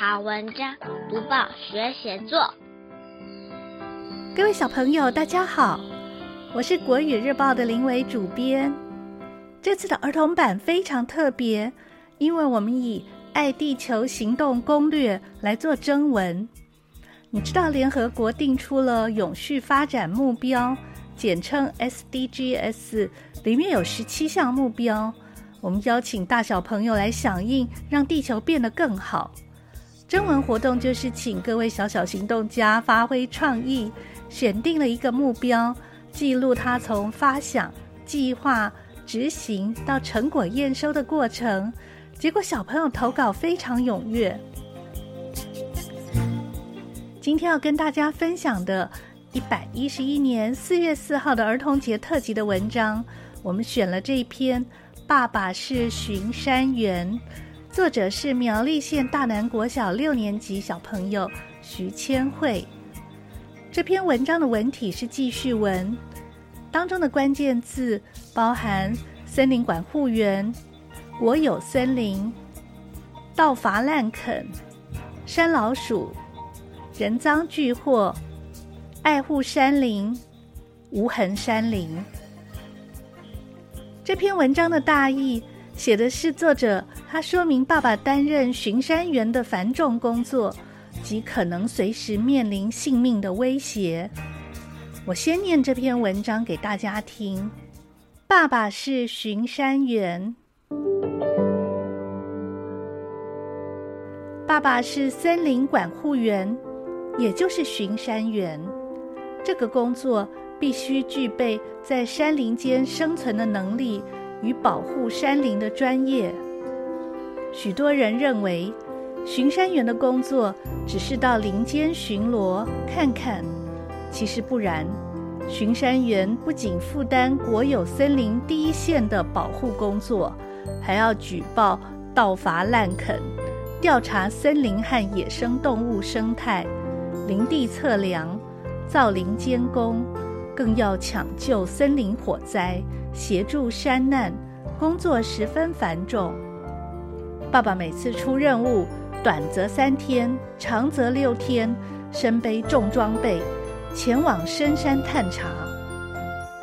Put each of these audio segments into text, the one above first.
好文章，读报学写作。各位小朋友，大家好，我是国语日报的林伟主编。这次的儿童版非常特别，因为我们以《爱地球行动攻略》来做征文。你知道联合国定出了永续发展目标，简称 SDGs，里面有十七项目标。我们邀请大小朋友来响应，让地球变得更好。征文活动就是请各位小小行动家发挥创意，选定了一个目标，记录它从发想、计划、执行到成果验收的过程，结果小朋友投稿非常踊跃。今天要跟大家分享的，一百一十一年四月四号的儿童节特辑的文章，我们选了这一篇《爸爸是巡山员》，作者是苗栗县大南国小六年级小朋友徐千惠。这篇文章的文体是记叙文。当中的关键字包含森林管护员、国有森林、盗伐滥垦、山老鼠、人赃俱获、爱护山林、无痕山林。这篇文章的大意写的是作者他说明爸爸担任巡山员的繁重工作及可能随时面临性命的威胁。我先念这篇文章给大家听。爸爸是巡山员，爸爸是森林管护员，也就是巡山员。这个工作必须具备在山林间生存的能力与保护山林的专业。许多人认为，巡山员的工作只是到林间巡逻看看。其实不然，巡山员不仅负担国有森林第一线的保护工作，还要举报盗伐滥垦、调查森林和野生动物生态、林地测量、造林监工，更要抢救森林火灾、协助山难，工作十分繁重。爸爸每次出任务，短则三天，长则六天，身背重装备。前往深山探查。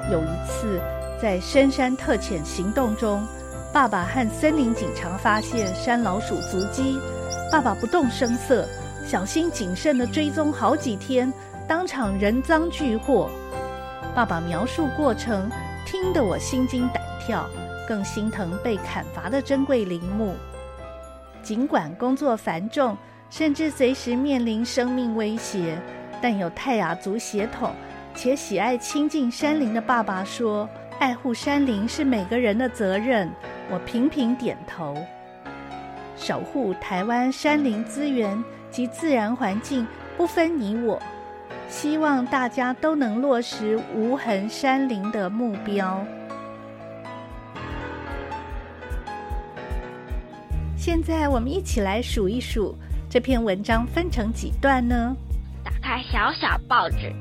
有一次，在深山特遣行动中，爸爸和森林警察发现山老鼠足迹。爸爸不动声色，小心谨慎地追踪好几天，当场人赃俱获。爸爸描述过程，听得我心惊胆跳，更心疼被砍伐的珍贵林木。尽管工作繁重，甚至随时面临生命威胁。但有泰雅族血统且喜爱亲近山林的爸爸说：“爱护山林是每个人的责任。”我频频点头。守护台湾山林资源及自然环境不分你我，希望大家都能落实无痕山林的目标。现在我们一起来数一数这篇文章分成几段呢？打开小小报纸，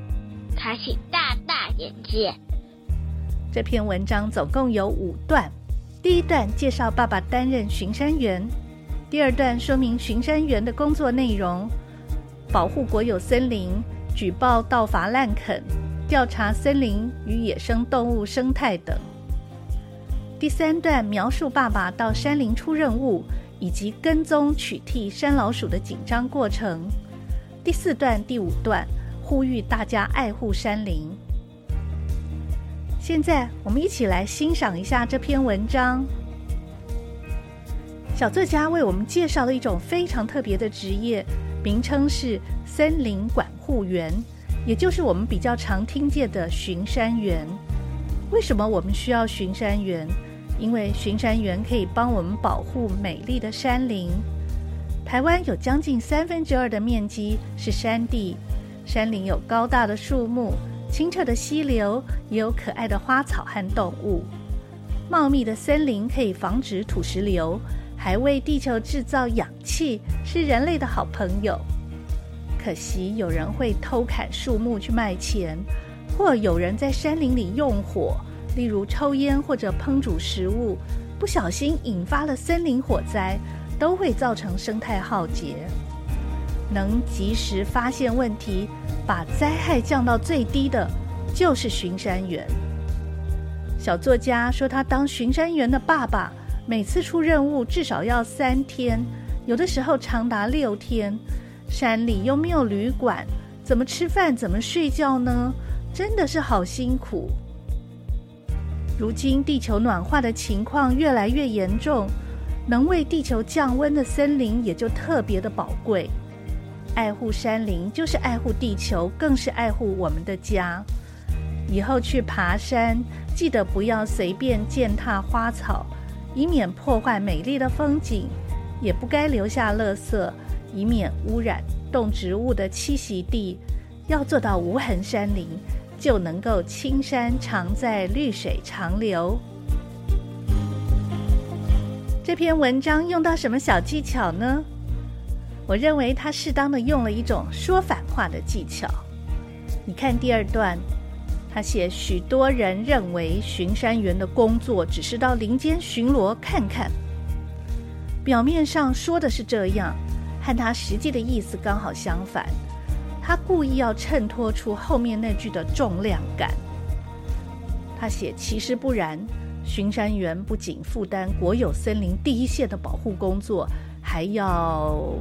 开启大大眼界。这篇文章总共有五段。第一段介绍爸爸担任巡山员，第二段说明巡山员的工作内容：保护国有森林、举报盗伐滥垦、调查森林与野生动物生态等。第三段描述爸爸到山林出任务以及跟踪取缔山老鼠的紧张过程。第四段、第五段呼吁大家爱护山林。现在，我们一起来欣赏一下这篇文章。小作家为我们介绍了一种非常特别的职业，名称是森林管护员，也就是我们比较常听见的巡山员。为什么我们需要巡山员？因为巡山员可以帮我们保护美丽的山林。台湾有将近三分之二的面积是山地，山林有高大的树木、清澈的溪流，也有可爱的花草和动物。茂密的森林可以防止土石流，还为地球制造氧气，是人类的好朋友。可惜有人会偷砍树木去卖钱，或有人在山林里用火，例如抽烟或者烹煮食物，不小心引发了森林火灾。都会造成生态浩劫。能及时发现问题，把灾害降到最低的，就是巡山员。小作家说，他当巡山员的爸爸，每次出任务至少要三天，有的时候长达六天。山里又没有旅馆，怎么吃饭？怎么睡觉呢？真的是好辛苦。如今地球暖化的情况越来越严重，能为地球降温的森林也就特别的宝贵。爱护山林就是爱护地球，更是爱护我们的家。以后去爬山，记得不要随便践踏花草，以免破坏美丽的风景；也不该留下垃圾，以免污染动植物的栖息地。要做到无痕山林，就能够青山常在，绿水长流。这篇文章用到什么小技巧呢？我认为他适当的用了一种说反话的技巧。你看第二段。他写，许多人认为巡山员的工作只是到林间巡逻看看，表面上说的是这样，和他实际的意思刚好相反。他故意要衬托出后面那句的重量感。他写，其实不然，巡山员不仅负担国有森林第一线的保护工作，还要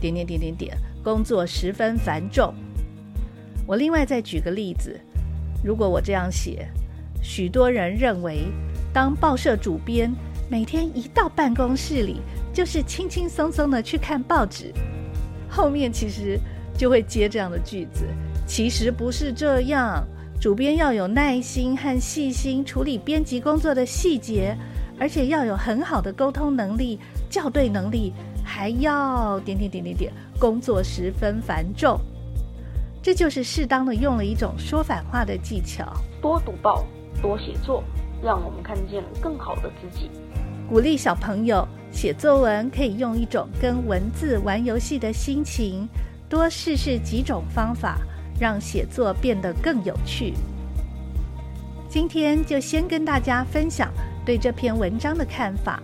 点点点点点，工作十分繁重。我另外再举个例子。如果我这样写，许多人认为当报社主编每天一到办公室里就是轻轻松松的去看报纸，后面其实就会接这样的句子。其实不是这样，主编要有耐心和细心处理编辑工作的细节，而且要有很好的沟通能力、校对能力，还要点点点点点，工作十分繁重。这就是适当的用了一种说反话的技巧。多读报，多写作，让我们看见更好的自己。鼓励小朋友写作文，可以用一种跟文字玩游戏的心情，多试试几种方法，让写作变得更有趣。今天就先跟大家分享对这篇文章的看法，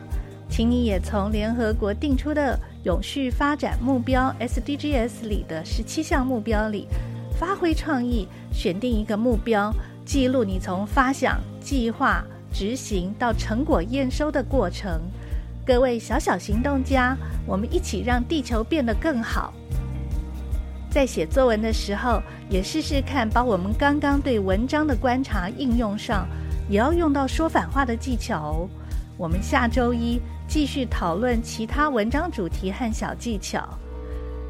请你也从联合国定出的永续发展目标 SDGs 里的十七项目标里。发挥创意，选定一个目标，记录你从发想、计划、执行到成果验收的过程。各位小小行动家，我们一起让地球变得更好。在写作文的时候，也试试看把我们刚刚对文章的观察应用上，也要用到说反话的技巧哦。我们下周一继续讨论其他文章主题和小技巧。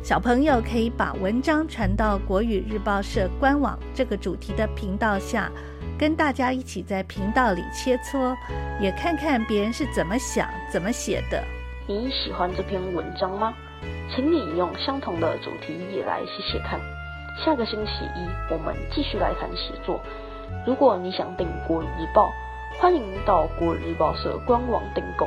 小朋友可以把文章传到国语日报社官网这个主题的频道下，跟大家一起在频道里切磋，也看看别人是怎么想、怎么写的。你喜欢这篇文章吗？请你用相同的主题也来写写看。下个星期一我们继续来谈写作。如果你想订国语日报，欢迎到国语日报社官网订购。